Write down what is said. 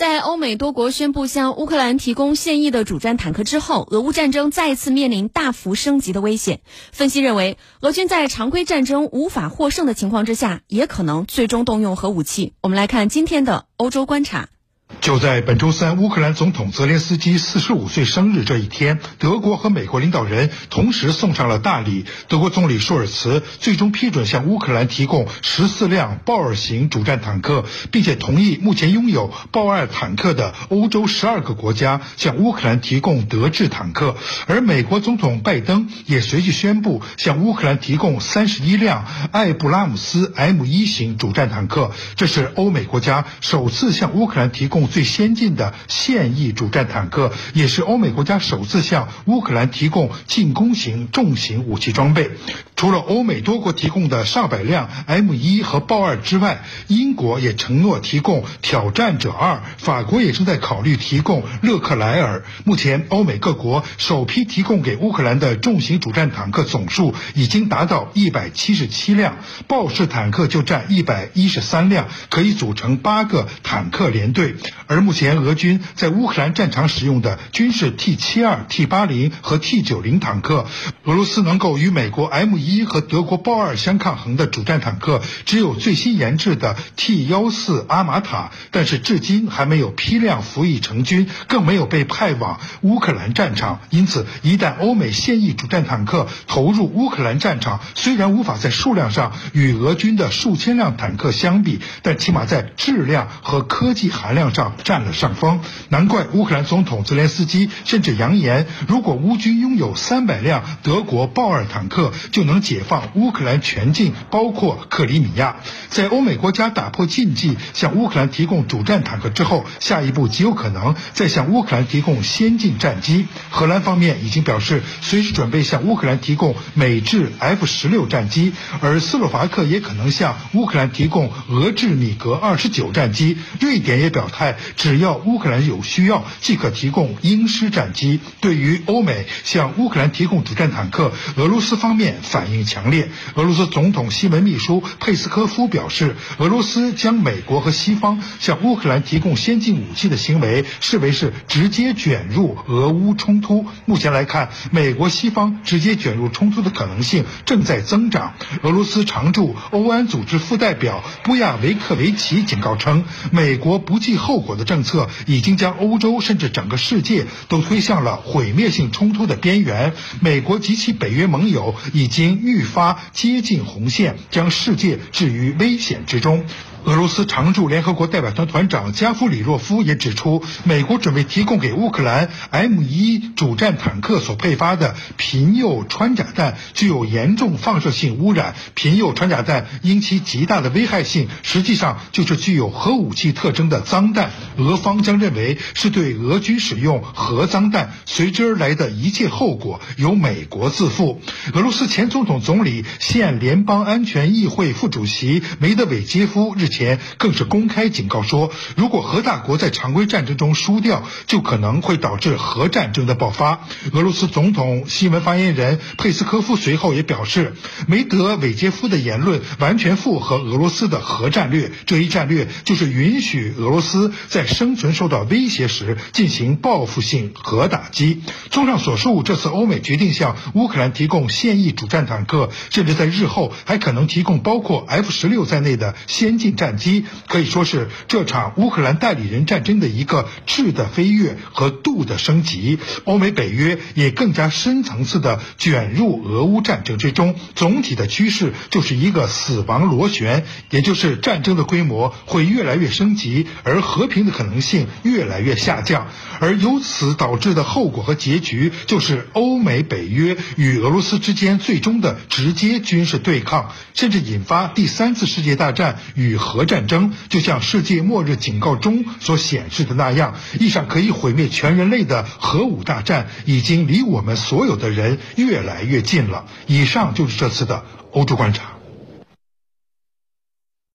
在欧美多国宣布向乌克兰提供现役的主战坦克之后，俄乌战争再次面临大幅升级的危险。分析认为，俄军在常规战争无法获胜的情况之下，也可能最终动用核武器。我们来看今天的欧洲观察。就在本周三，乌克兰总统泽连斯基四十五岁生日这一天，德国和美国领导人同时送上了大礼。德国总理舒尔茨最终批准向乌克兰提供十四辆豹二型主战坦克，并且同意目前拥有豹二坦克的欧洲十二个国家向乌克兰提供德制坦克。而美国总统拜登也随即宣布向乌克兰提供三十一辆艾布拉姆斯 M 一型主战坦克，这是欧美国家首次向乌克兰提供。最先进的现役主战坦克，也是欧美国家首次向乌克兰提供进攻型重型武器装备。除了欧美多国提供的上百辆 M 一和豹二之外，英国也承诺提供挑战者二，法国也正在考虑提供勒克莱尔。目前，欧美各国首批提供给乌克兰的重型主战坦克总数已经达到一百七十七辆，豹式坦克就占一百一十三辆，可以组成八个坦克连队。而目前，俄军在乌克兰战场使用的均是 T 七二、T 八零和 T 九零坦克。俄罗斯能够与美国 M 一一和德国豹二相抗衡的主战坦克，只有最新研制的 T 幺四阿玛塔，但是至今还没有批量服役成军，更没有被派往乌克兰战场。因此，一旦欧美现役主战坦克投入乌克兰战场，虽然无法在数量上与俄军的数千辆坦克相比，但起码在质量和科技含量上。占了上风，难怪乌克兰总统泽连斯基甚至扬言，如果乌军拥有三百辆德国豹二坦克，就能解放乌克兰全境，包括克里米亚。在欧美国家打破禁忌，向乌克兰提供主战坦克之后，下一步极有可能再向乌克兰提供先进战机。荷兰方面已经表示，随时准备向乌克兰提供美制 F 十六战机，而斯洛伐克也可能向乌克兰提供俄制米格二十九战机。瑞典也表态。只要乌克兰有需要，即可提供鹰狮战机。对于欧美向乌克兰提供主战坦克，俄罗斯方面反应强烈。俄罗斯总统新闻秘书佩斯科夫表示，俄罗斯将美国和西方向乌克兰提供先进武器的行为视为是直接卷入俄乌冲突。目前来看，美国西方直接卷入冲突的可能性正在增长。俄罗斯常驻欧安组织副代表布亚维克维奇警告称，美国不计后果。的政策已经将欧洲甚至整个世界都推向了毁灭性冲突的边缘。美国及其北约盟友已经愈发接近红线，将世界置于危险之中。俄罗斯常驻联合国代表团团长加夫里洛夫也指出，美国准备提供给乌克兰 M 一主战坦克所配发的贫铀穿甲弹具有严重放射性污染。贫铀穿甲弹因其极大的危害性，实际上就是具有核武器特征的脏弹。俄方将认为是对俄军使用核脏弹随之而来的一切后果由美国自负。俄罗斯前总统、总理、现联邦安全议会副主席梅德韦杰夫日。前更是公开警告说，如果核大国在常规战争中输掉，就可能会导致核战争的爆发。俄罗斯总统新闻发言人佩斯科夫随后也表示，梅德韦杰夫的言论完全符合俄罗斯的核战略。这一战略就是允许俄罗斯在生存受到威胁时进行报复性核打击。综上所述，这次欧美决定向乌克兰提供现役主战坦克，甚至在日后还可能提供包括 F 十六在内的先进。战机可以说是这场乌克兰代理人战争的一个质的飞跃和度的升级。欧美北约也更加深层次的卷入俄乌战争之中。总体的趋势就是一个死亡螺旋，也就是战争的规模会越来越升级，而和平的可能性越来越下降。而由此导致的后果和结局，就是欧美北约与俄罗斯之间最终的直接军事对抗，甚至引发第三次世界大战与。核战争就像世界末日警告中所显示的那样，一场可以毁灭全人类的核武大战已经离我们所有的人越来越近了。以上就是这次的欧洲观察。